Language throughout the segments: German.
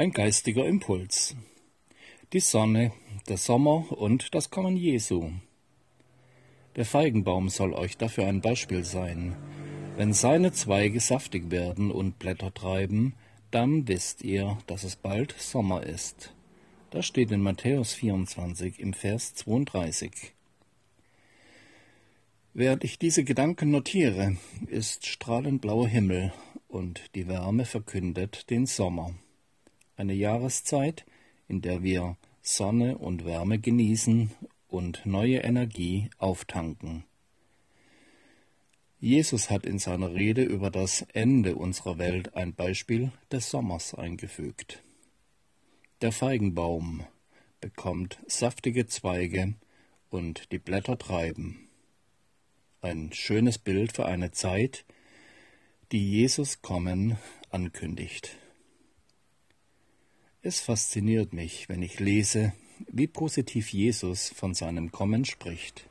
Ein geistiger Impuls. Die Sonne, der Sommer und das Kommen Jesu. Der Feigenbaum soll euch dafür ein Beispiel sein. Wenn seine Zweige saftig werden und Blätter treiben, dann wisst ihr, dass es bald Sommer ist. Das steht in Matthäus 24 im Vers 32. Während ich diese Gedanken notiere, ist strahlend blauer Himmel und die Wärme verkündet den Sommer eine Jahreszeit, in der wir Sonne und Wärme genießen und neue Energie auftanken. Jesus hat in seiner Rede über das Ende unserer Welt ein Beispiel des Sommers eingefügt. Der Feigenbaum bekommt saftige Zweige und die Blätter treiben. Ein schönes Bild für eine Zeit, die Jesus Kommen ankündigt. Es fasziniert mich, wenn ich lese, wie positiv Jesus von seinem Kommen spricht.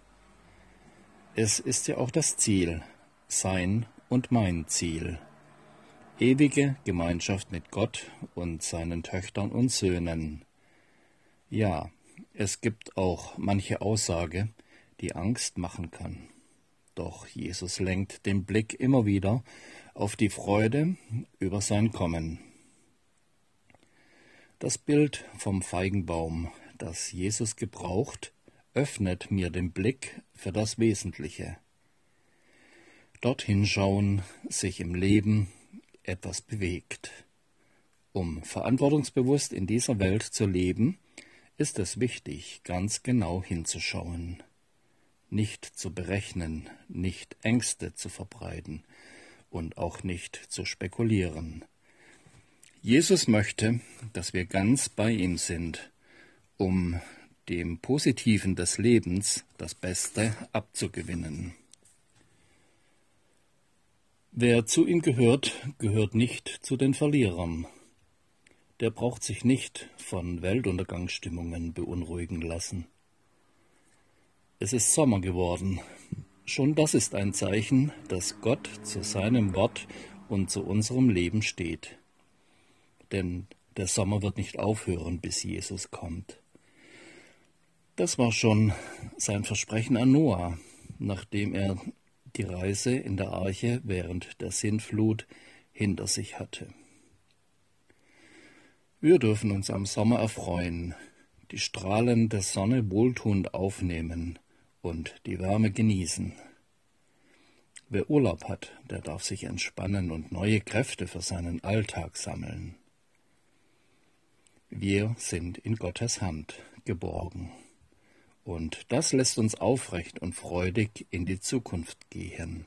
Es ist ja auch das Ziel, sein und mein Ziel. Ewige Gemeinschaft mit Gott und seinen Töchtern und Söhnen. Ja, es gibt auch manche Aussage, die Angst machen kann. Doch Jesus lenkt den Blick immer wieder auf die Freude über sein Kommen. Das Bild vom Feigenbaum, das Jesus gebraucht, öffnet mir den Blick für das Wesentliche. Dorthin schauen, sich im Leben etwas bewegt. Um verantwortungsbewusst in dieser Welt zu leben, ist es wichtig, ganz genau hinzuschauen, nicht zu berechnen, nicht Ängste zu verbreiten und auch nicht zu spekulieren. Jesus möchte, dass wir ganz bei ihm sind, um dem Positiven des Lebens das Beste abzugewinnen. Wer zu ihm gehört, gehört nicht zu den Verlierern. Der braucht sich nicht von Weltuntergangsstimmungen beunruhigen lassen. Es ist Sommer geworden. Schon das ist ein Zeichen, dass Gott zu seinem Wort und zu unserem Leben steht denn der Sommer wird nicht aufhören, bis Jesus kommt. Das war schon sein Versprechen an Noah, nachdem er die Reise in der Arche während der Sintflut hinter sich hatte. Wir dürfen uns am Sommer erfreuen, die Strahlen der Sonne wohltuend aufnehmen und die Wärme genießen. Wer Urlaub hat, der darf sich entspannen und neue Kräfte für seinen Alltag sammeln. Wir sind in Gottes Hand geborgen. Und das lässt uns aufrecht und freudig in die Zukunft gehen.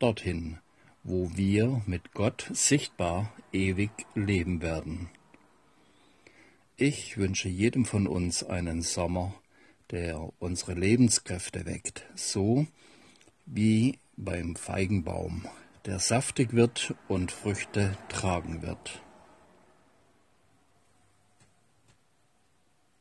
Dorthin, wo wir mit Gott sichtbar ewig leben werden. Ich wünsche jedem von uns einen Sommer, der unsere Lebenskräfte weckt, so wie beim Feigenbaum, der saftig wird und Früchte tragen wird.